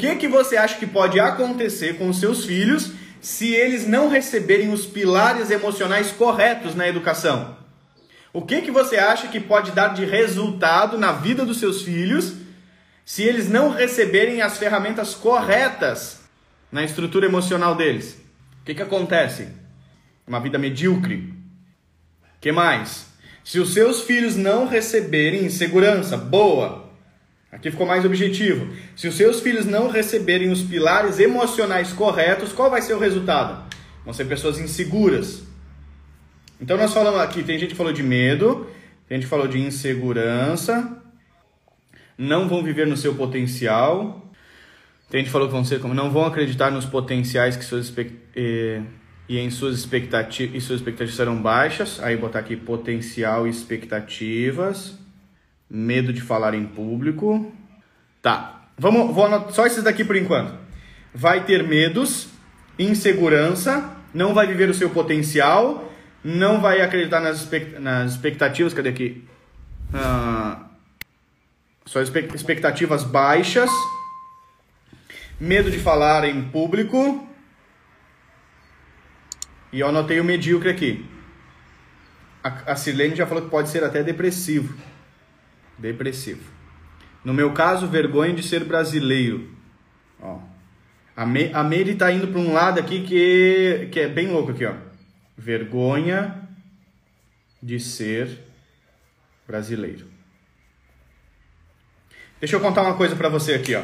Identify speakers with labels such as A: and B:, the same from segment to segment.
A: que que você acha que pode acontecer com os seus filhos se eles não receberem os pilares emocionais corretos na educação? O que que você acha que pode dar de resultado na vida dos seus filhos se eles não receberem as ferramentas corretas na estrutura emocional deles? O que que acontece? Uma vida medíocre. Que mais? Se os seus filhos não receberem segurança boa, aqui ficou mais objetivo. Se os seus filhos não receberem os pilares emocionais corretos, qual vai ser o resultado? Vão ser pessoas inseguras. Então nós falamos aqui, tem gente que falou de medo, tem gente que falou de insegurança, não vão viver no seu potencial. Tem gente que falou que vão ser como não vão acreditar nos potenciais que suas eh, e em suas expectativas e suas expectativas serão baixas. Aí botar aqui potencial e expectativas. Medo de falar em público. Tá. Vamos, vou anotar só esses daqui por enquanto. Vai ter medos, insegurança, não vai viver o seu potencial, não vai acreditar nas, nas expectativas. Cadê aqui? Ah, só expectativas baixas, medo de falar em público e eu anotei o medíocre aqui. A, a Sirlene já falou que pode ser até depressivo. Depressivo. No meu caso, vergonha de ser brasileiro. Ó. A, Me, a Meire tá indo para um lado aqui que, que é bem louco aqui, ó. Vergonha de ser brasileiro. Deixa eu contar uma coisa para você aqui, ó.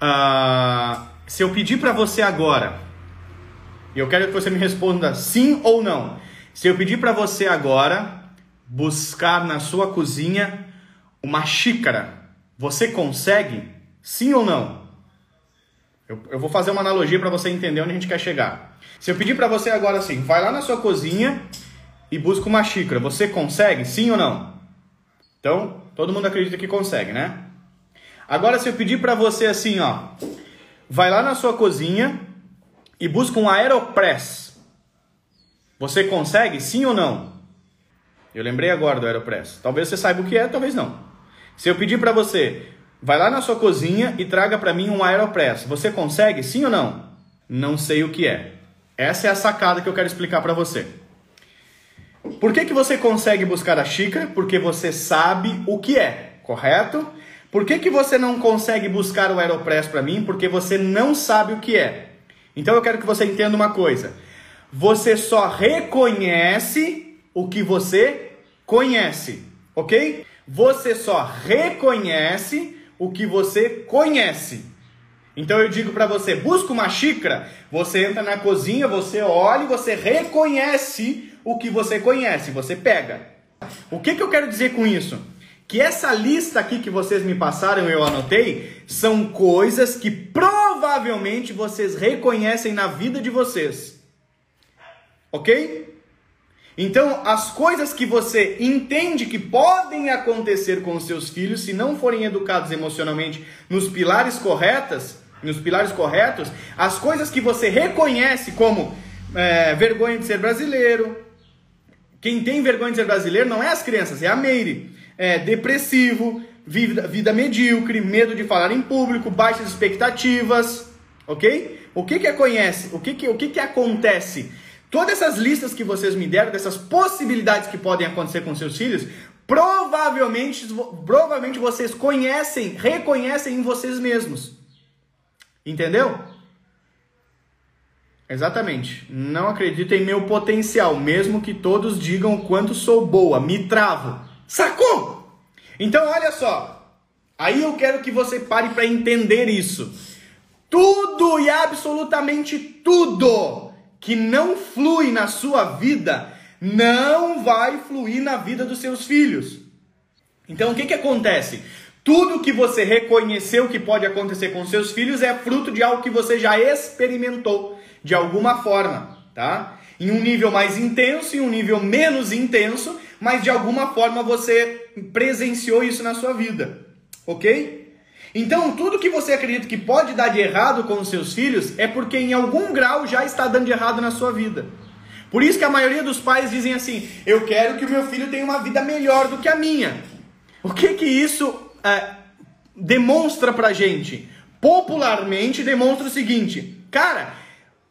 A: Ah, se eu pedir para você agora e eu quero que você me responda sim ou não. Se eu pedir para você agora buscar na sua cozinha uma xícara, você consegue? Sim ou não? Eu, eu vou fazer uma analogia para você entender onde a gente quer chegar. Se eu pedir para você agora assim, vai lá na sua cozinha e busca uma xícara, você consegue? Sim ou não? Então, todo mundo acredita que consegue, né? Agora, se eu pedir para você assim, ó, vai lá na sua cozinha e busca um Aeropress, você consegue sim ou não? Eu lembrei agora do Aeropress. Talvez você saiba o que é, talvez não. Se eu pedir para você, vai lá na sua cozinha e traga para mim um Aeropress, você consegue sim ou não? Não sei o que é. Essa é a sacada que eu quero explicar para você. Por que, que você consegue buscar a xícara? Porque você sabe o que é, correto? Por que, que você não consegue buscar o Aeropress para mim? Porque você não sabe o que é. Então eu quero que você entenda uma coisa. Você só reconhece o que você conhece, ok? Você só reconhece o que você conhece. Então eu digo para você, busca uma xícara, você entra na cozinha, você olha e você reconhece o que você conhece, você pega. O que, que eu quero dizer com isso? que essa lista aqui que vocês me passaram, eu anotei, são coisas que provavelmente vocês reconhecem na vida de vocês. Ok? Então, as coisas que você entende que podem acontecer com os seus filhos, se não forem educados emocionalmente nos pilares corretos, nos pilares corretos, as coisas que você reconhece como é, vergonha de ser brasileiro. Quem tem vergonha de ser brasileiro não é as crianças, é a Meire é, depressivo, vida, vida medíocre, medo de falar em público, baixas expectativas, ok? O que que conhece? O que que, o que que acontece? Todas essas listas que vocês me deram, dessas possibilidades que podem acontecer com seus filhos, provavelmente, provavelmente vocês conhecem, reconhecem em vocês mesmos. Entendeu? Exatamente. Não acredito em meu potencial, mesmo que todos digam o quanto sou boa. Me travo. Sacou? Então olha só. Aí eu quero que você pare para entender isso. Tudo e absolutamente tudo que não flui na sua vida não vai fluir na vida dos seus filhos. Então o que, que acontece? Tudo que você reconheceu que pode acontecer com seus filhos é fruto de algo que você já experimentou de alguma forma, tá? Em um nível mais intenso, em um nível menos intenso, mas de alguma forma você presenciou isso na sua vida, ok? Então, tudo que você acredita que pode dar de errado com os seus filhos é porque em algum grau já está dando de errado na sua vida. Por isso que a maioria dos pais dizem assim: Eu quero que o meu filho tenha uma vida melhor do que a minha. O que que isso é, demonstra pra gente? Popularmente demonstra o seguinte: cara,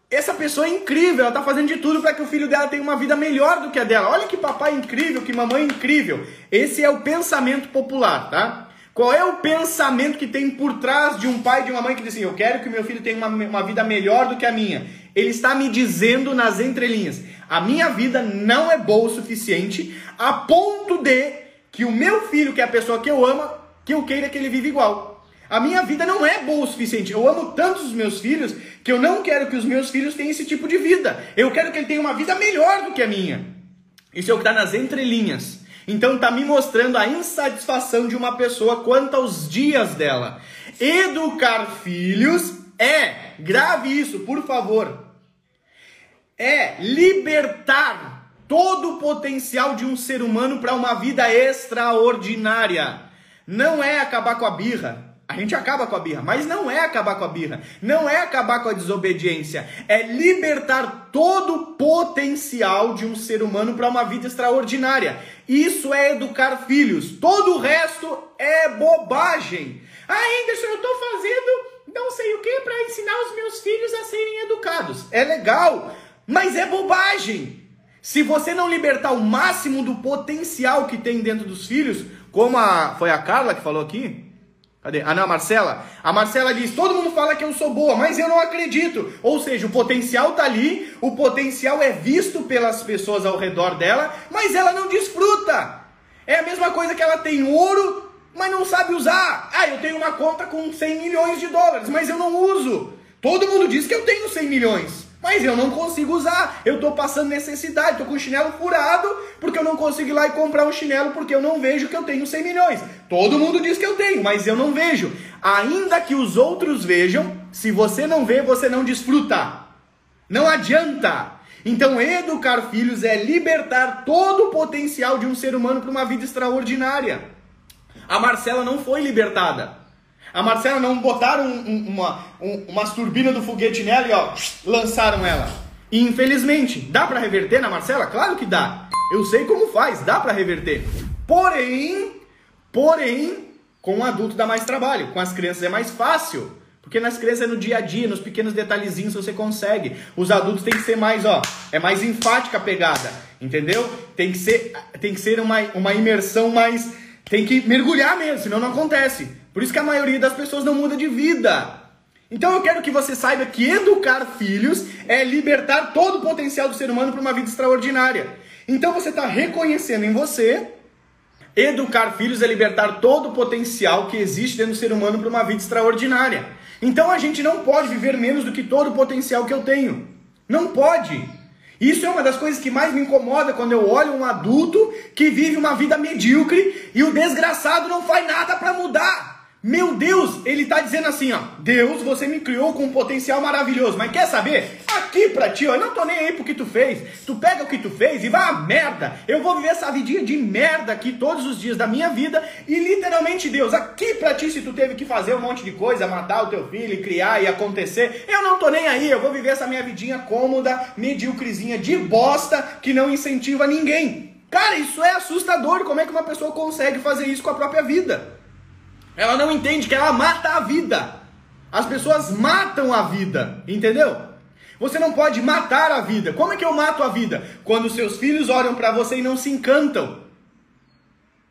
A: essa pessoa é incrível, ela tá fazendo de tudo para que o filho dela tenha uma vida melhor do que a dela. Olha que papai incrível, que mamãe incrível. Esse é o pensamento popular, tá? Qual é o pensamento que tem por trás de um pai e de uma mãe que diz assim: Eu quero que meu filho tenha uma, uma vida melhor do que a minha? Ele está me dizendo nas entrelinhas: A minha vida não é boa o suficiente a ponto de que o meu filho, que é a pessoa que eu amo, que eu queira que ele viva igual. A minha vida não é boa o suficiente. Eu amo tanto os meus filhos que eu não quero que os meus filhos tenham esse tipo de vida. Eu quero que ele tenha uma vida melhor do que a minha. Isso é o que está nas entrelinhas. Então está me mostrando a insatisfação de uma pessoa quanto aos dias dela. Educar filhos é, grave isso, por favor, é libertar todo o potencial de um ser humano para uma vida extraordinária. Não é acabar com a birra, a gente acaba com a birra, mas não é acabar com a birra, não é acabar com a desobediência, é libertar todo o potencial de um ser humano para uma vida extraordinária. Isso é educar filhos, todo o resto é bobagem. Ah, Anderson, eu estou fazendo não sei o que para ensinar os meus filhos a serem educados. É legal, mas é bobagem. Se você não libertar o máximo do potencial que tem dentro dos filhos, como a, foi a Carla que falou aqui, Cadê? Ah, não, a Marcela. A Marcela diz: todo mundo fala que eu sou boa, mas eu não acredito. Ou seja, o potencial tá ali, o potencial é visto pelas pessoas ao redor dela, mas ela não desfruta. É a mesma coisa que ela tem ouro, mas não sabe usar. Ah, eu tenho uma conta com 100 milhões de dólares, mas eu não uso. Todo mundo diz que eu tenho 100 milhões. Mas eu não consigo usar. Eu estou passando necessidade, estou com o chinelo furado, porque eu não consigo ir lá e comprar um chinelo porque eu não vejo que eu tenho 100 milhões. Todo mundo diz que eu tenho, mas eu não vejo. Ainda que os outros vejam, se você não vê, você não desfruta. Não adianta. Então, educar filhos é libertar todo o potencial de um ser humano para uma vida extraordinária. A Marcela não foi libertada. A Marcela não botaram um, um, uma, um, umas turbinas do foguete nela e ó, lançaram ela. E infelizmente, dá para reverter na Marcela? Claro que dá. Eu sei como faz, dá para reverter. Porém, porém, com o adulto dá mais trabalho, com as crianças é mais fácil. Porque nas crianças é no dia a dia, nos pequenos detalhezinhos você consegue. Os adultos tem que ser mais, ó, é mais enfática a pegada, entendeu? Tem que ser, tem que ser uma, uma imersão mais, tem que mergulhar mesmo, senão não acontece. Por isso que a maioria das pessoas não muda de vida. Então eu quero que você saiba que educar filhos é libertar todo o potencial do ser humano para uma vida extraordinária. Então você está reconhecendo em você. Educar filhos é libertar todo o potencial que existe dentro do ser humano para uma vida extraordinária. Então a gente não pode viver menos do que todo o potencial que eu tenho. Não pode. Isso é uma das coisas que mais me incomoda quando eu olho um adulto que vive uma vida medíocre e o desgraçado não faz nada para mudar. Meu Deus, ele está dizendo assim, ó, Deus, você me criou com um potencial maravilhoso, mas quer saber? Aqui pra ti, ó, eu não tô nem aí pro que tu fez. Tu pega o que tu fez e vai a merda. Eu vou viver essa vidinha de merda aqui todos os dias da minha vida e literalmente, Deus, aqui pra ti se tu teve que fazer um monte de coisa, matar o teu filho, criar e acontecer, eu não tô nem aí. Eu vou viver essa minha vidinha cômoda, medíocrezinha de bosta que não incentiva ninguém. Cara, isso é assustador. Como é que uma pessoa consegue fazer isso com a própria vida? Ela não entende que ela mata a vida. As pessoas matam a vida, entendeu? Você não pode matar a vida. Como é que eu mato a vida? Quando seus filhos olham para você e não se encantam.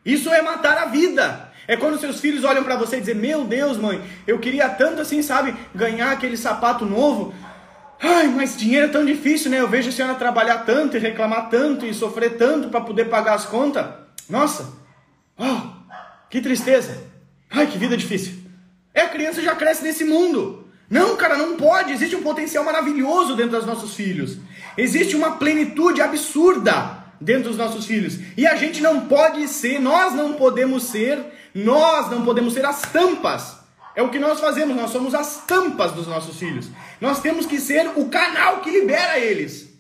A: Isso é matar a vida. É quando seus filhos olham para você e dizem: Meu Deus, mãe, eu queria tanto assim, sabe, ganhar aquele sapato novo. Ai, mas dinheiro é tão difícil, né? Eu vejo a senhora trabalhar tanto e reclamar tanto e sofrer tanto para poder pagar as contas. Nossa, oh, que tristeza. Ai, que vida difícil. É, a criança já cresce nesse mundo. Não, cara, não pode. Existe um potencial maravilhoso dentro dos nossos filhos. Existe uma plenitude absurda dentro dos nossos filhos. E a gente não pode ser, nós não podemos ser, nós não podemos ser as tampas. É o que nós fazemos, nós somos as tampas dos nossos filhos. Nós temos que ser o canal que libera eles.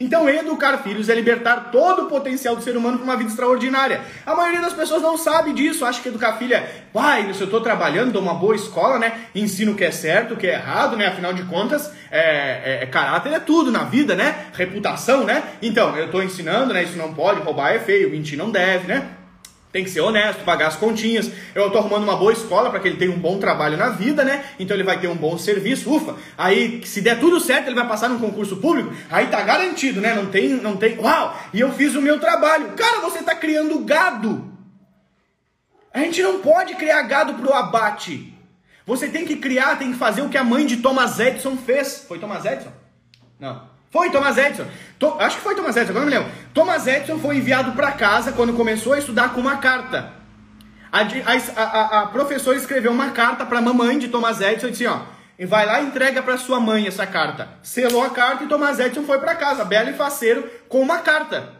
A: Então, educar filhos é libertar todo o potencial do ser humano para uma vida extraordinária. A maioria das pessoas não sabe disso, acha que educar filho é, pai, se eu estou trabalhando, dou uma boa escola, né? Ensino o que é certo, o que é errado, né? Afinal de contas, é, é, é caráter é tudo na vida, né? Reputação, né? Então, eu estou ensinando, né? Isso não pode, roubar é feio, mentir não deve, né? Tem que ser honesto, pagar as continhas. Eu tô arrumando uma boa escola para que ele tenha um bom trabalho na vida, né? Então ele vai ter um bom serviço. Ufa! Aí, se der tudo certo, ele vai passar num concurso público. Aí tá garantido, né? Não tem, não tem. Uau! E eu fiz o meu trabalho. Cara, você tá criando gado. A gente não pode criar gado pro abate. Você tem que criar, tem que fazer o que a mãe de Thomas Edison fez. Foi Thomas Edison? Não. Foi Thomas Edison. To, acho que foi Thomas Edison, agora não me lembro. Thomas Edison foi enviado para casa quando começou a estudar com uma carta. A, a, a, a professora escreveu uma carta para a mamãe de Thomas Edison e disse: ó, vai lá e entrega para sua mãe essa carta. Selou a carta e Thomas Edison foi para casa, belo e faceiro, com uma carta.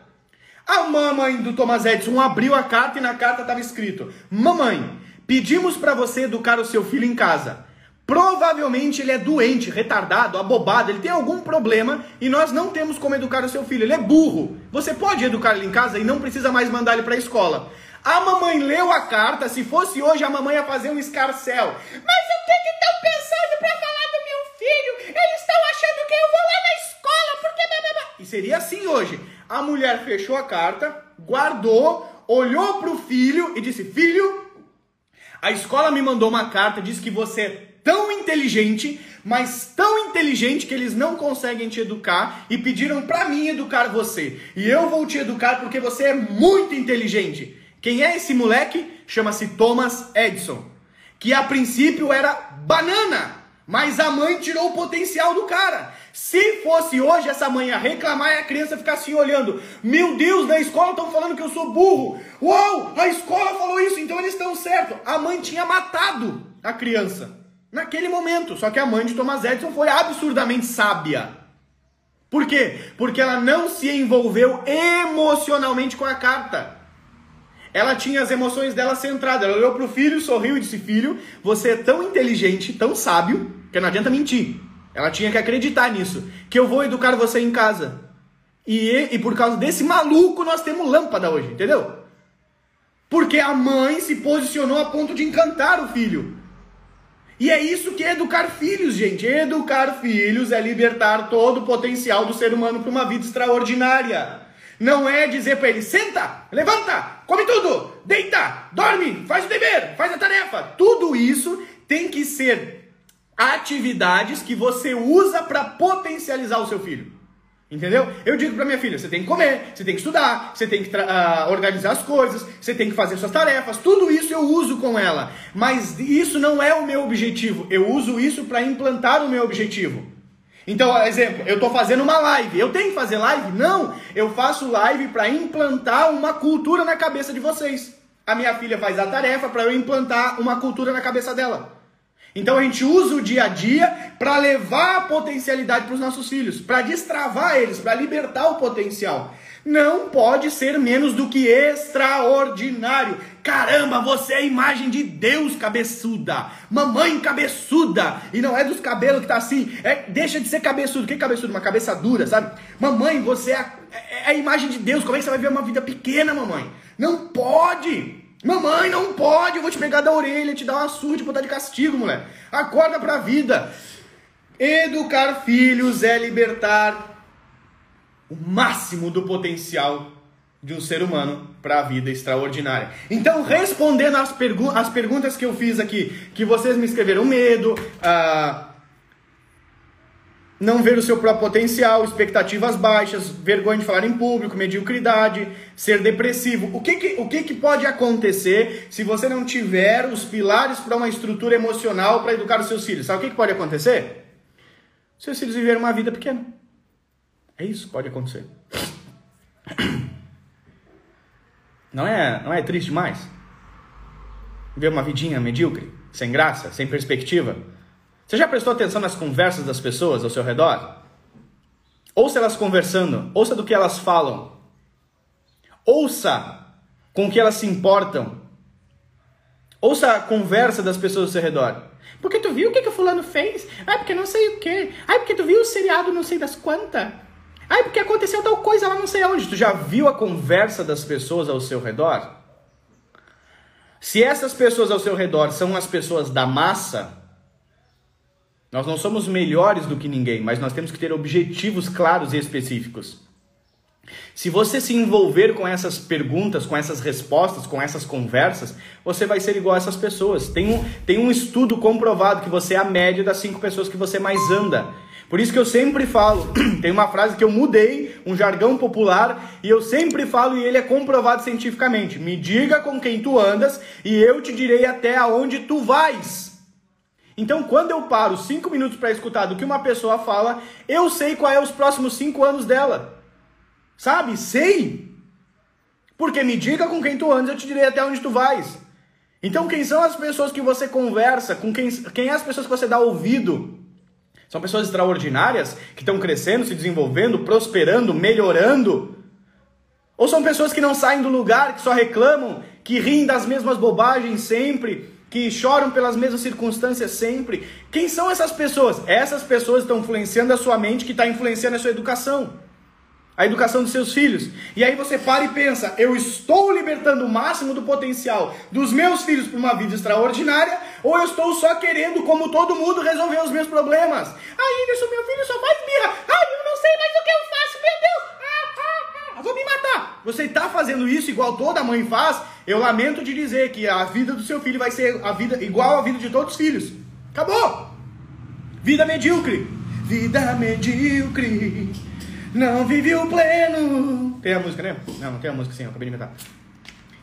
A: A mamãe do Thomas Edison abriu a carta e na carta estava escrito: Mamãe, pedimos para você educar o seu filho em casa. Provavelmente ele é doente, retardado, abobado, ele tem algum problema e nós não temos como educar o seu filho. Ele é burro. Você pode educar ele em casa e não precisa mais mandar ele para a escola. A mamãe leu a carta, se fosse hoje a mamãe ia fazer um escarcel. Mas o que que estão pensando para falar do meu filho? Eles estão achando que eu vou lá na escola porque... E seria assim hoje. A mulher fechou a carta, guardou, olhou para o filho e disse, filho, a escola me mandou uma carta, disse que você tão inteligente, mas tão inteligente que eles não conseguem te educar e pediram para mim educar você. E eu vou te educar porque você é muito inteligente. Quem é esse moleque? Chama-se Thomas Edison, que a princípio era banana, mas a mãe tirou o potencial do cara. Se fosse hoje essa mãe a reclamar e a criança ficar assim olhando, meu Deus, na escola estão falando que eu sou burro. Uau, a escola falou isso, então eles estão certo. A mãe tinha matado a criança naquele momento. Só que a mãe de Thomas Edison foi absurdamente sábia. Por quê? Porque ela não se envolveu emocionalmente com a carta. Ela tinha as emoções dela centradas. Ela olhou para o filho, sorriu e disse: Filho, você é tão inteligente, tão sábio, que não adianta mentir. Ela tinha que acreditar nisso. Que eu vou educar você em casa. E, e por causa desse maluco, nós temos lâmpada hoje, entendeu? Porque a mãe se posicionou a ponto de encantar o filho. E é isso que é educar filhos, gente. Educar filhos é libertar todo o potencial do ser humano para uma vida extraordinária. Não é dizer para ele, senta, levanta, come tudo, deita, dorme, faz o dever, faz a tarefa. Tudo isso tem que ser atividades que você usa para potencializar o seu filho. Entendeu? Eu digo para minha filha: você tem que comer, você tem que estudar, você tem que uh, organizar as coisas, você tem que fazer suas tarefas. Tudo isso eu uso com ela. Mas isso não é o meu objetivo. Eu uso isso para implantar o meu objetivo. Então, exemplo, eu estou fazendo uma live. Eu tenho que fazer live? Não. Eu faço live para implantar uma cultura na cabeça de vocês. A minha filha faz a tarefa para eu implantar uma cultura na cabeça dela. Então a gente usa o dia a dia para levar a potencialidade para os nossos filhos, para destravar eles, para libertar o potencial. Não pode ser menos do que extraordinário. Caramba, você é a imagem de Deus cabeçuda, mamãe cabeçuda, e não é dos cabelos que tá assim, é, deixa de ser cabeçudo. O que cabeçudo? Uma cabeça dura, sabe? Mamãe, você é a, é, é a imagem de Deus. Como é que você vai ver uma vida pequena, mamãe? Não pode! Mamãe, não pode, eu vou te pegar da orelha, te dar uma surra, te botar de castigo, moleque. Acorda pra vida. Educar filhos é libertar o máximo do potencial de um ser humano para a vida extraordinária. Então, respondendo às, pergu as perguntas que eu fiz aqui, que vocês me escreveram medo, uh, não ver o seu próprio potencial, expectativas baixas, vergonha de falar em público, mediocridade, ser depressivo. O que, que, o que, que pode acontecer se você não tiver os pilares para uma estrutura emocional para educar os seus filhos? Sabe o que, que pode acontecer? Seus filhos viverem uma vida pequena. É isso que pode acontecer. Não é, não é triste demais? Viver uma vidinha medíocre, sem graça, sem perspectiva? Você já prestou atenção nas conversas das pessoas ao seu redor? Ouça elas conversando, ouça do que elas falam. Ouça com o que elas se importam. Ouça a conversa das pessoas ao seu redor. Porque tu viu o que, que o fulano fez? Ai, porque não sei o quê. Ai, porque tu viu o seriado não sei das quantas. Ai, porque aconteceu tal coisa lá não sei aonde. Tu já viu a conversa das pessoas ao seu redor? Se essas pessoas ao seu redor são as pessoas da massa, nós não somos melhores do que ninguém, mas nós temos que ter objetivos claros e específicos. Se você se envolver com essas perguntas, com essas respostas, com essas conversas, você vai ser igual a essas pessoas. Tem um, tem um estudo comprovado que você é a média das cinco pessoas que você mais anda. Por isso que eu sempre falo, tem uma frase que eu mudei, um jargão popular, e eu sempre falo e ele é comprovado cientificamente. Me diga com quem tu andas e eu te direi até aonde tu vais. Então, quando eu paro cinco minutos para escutar do que uma pessoa fala, eu sei qual é os próximos cinco anos dela. Sabe? Sei. Porque me diga com quem tu andas, eu te direi até onde tu vais. Então, quem são as pessoas que você conversa? Com quem, quem é as pessoas que você dá ouvido? São pessoas extraordinárias que estão crescendo, se desenvolvendo, prosperando, melhorando? Ou são pessoas que não saem do lugar, que só reclamam, que riem das mesmas bobagens sempre, que choram pelas mesmas circunstâncias sempre? Quem são essas pessoas? Essas pessoas estão influenciando a sua mente, que está influenciando a sua educação a educação dos seus filhos. E aí você para e pensa: eu estou libertando o máximo do potencial dos meus filhos para uma vida extraordinária, ou eu estou só querendo, como todo mundo, resolver os meus problemas? Aí, Anderson, meu filho só faz birra. Ai, eu não sei mais o que eu faço, meu Deus. Ah, ah, vou me matar. Você está fazendo isso igual toda mãe faz? Eu lamento de dizer que a vida do seu filho vai ser a vida igual à vida de todos os filhos. Acabou. Vida medíocre. Vida medíocre não vive o pleno. Tem a música, né? Não, não tem a música sim, eu acabei de inventar.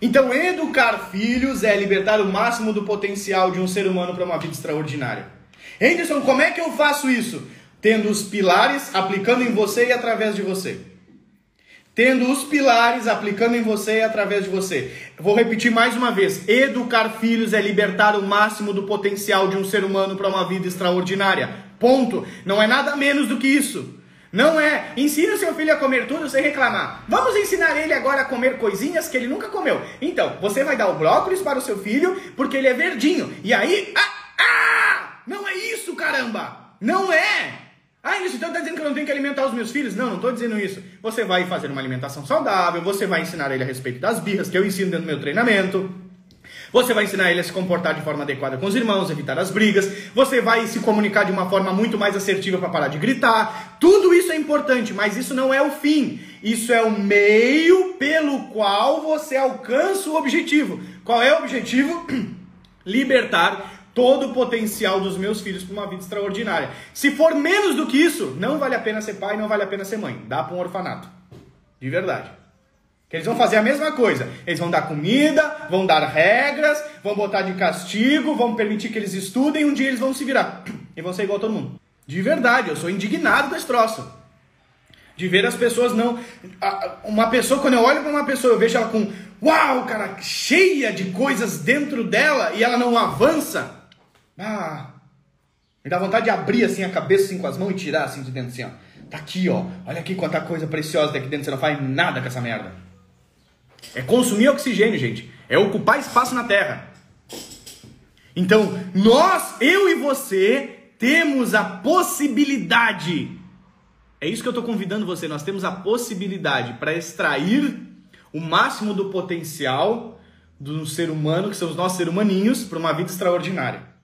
A: Então, educar filhos é libertar o máximo do potencial de um ser humano para uma vida extraordinária. Henderson, como é que eu faço isso? Tendo os pilares aplicando em você e através de você. Tendo os pilares aplicando em você e através de você. Vou repetir mais uma vez: educar filhos é libertar o máximo do potencial de um ser humano para uma vida extraordinária. Ponto. Não é nada menos do que isso. Não é. Ensina seu filho a comer tudo sem reclamar. Vamos ensinar ele agora a comer coisinhas que ele nunca comeu. Então, você vai dar o brócolis para o seu filho porque ele é verdinho. E aí. Ah! ah não é isso, caramba! Não é! Ah, isso então tá dizendo que eu não tenho que alimentar os meus filhos? Não, não estou dizendo isso. Você vai fazer uma alimentação saudável, você vai ensinar ele a respeito das birras que eu ensino dentro do meu treinamento. Você vai ensinar ele a se comportar de forma adequada com os irmãos, evitar as brigas. Você vai se comunicar de uma forma muito mais assertiva para parar de gritar. Tudo isso é importante, mas isso não é o fim. Isso é o meio pelo qual você alcança o objetivo. Qual é o objetivo? Libertar todo o potencial dos meus filhos para uma vida extraordinária. Se for menos do que isso, não vale a pena ser pai, não vale a pena ser mãe. Dá para um orfanato. De verdade. Que eles vão fazer a mesma coisa. Eles vão dar comida, vão dar regras, vão botar de castigo, vão permitir que eles estudem um dia eles vão se virar. E vão ser igual a todo mundo. De verdade, eu sou indignado com esse troço. De ver as pessoas não. Uma pessoa, quando eu olho para uma pessoa, eu vejo ela com. Uau, cara, cheia de coisas dentro dela e ela não avança. Ah. Me dá vontade de abrir assim a cabeça assim, com as mãos e tirar assim de dentro assim, ó. Tá aqui, ó. Olha aqui quanta coisa preciosa daqui dentro. Você não faz nada com essa merda. É consumir oxigênio, gente. É ocupar espaço na Terra. Então, nós, eu e você, temos a possibilidade. É isso que eu estou convidando você. Nós temos a possibilidade para extrair o máximo do potencial do ser humano, que são os nossos ser humaninhos, para uma vida extraordinária.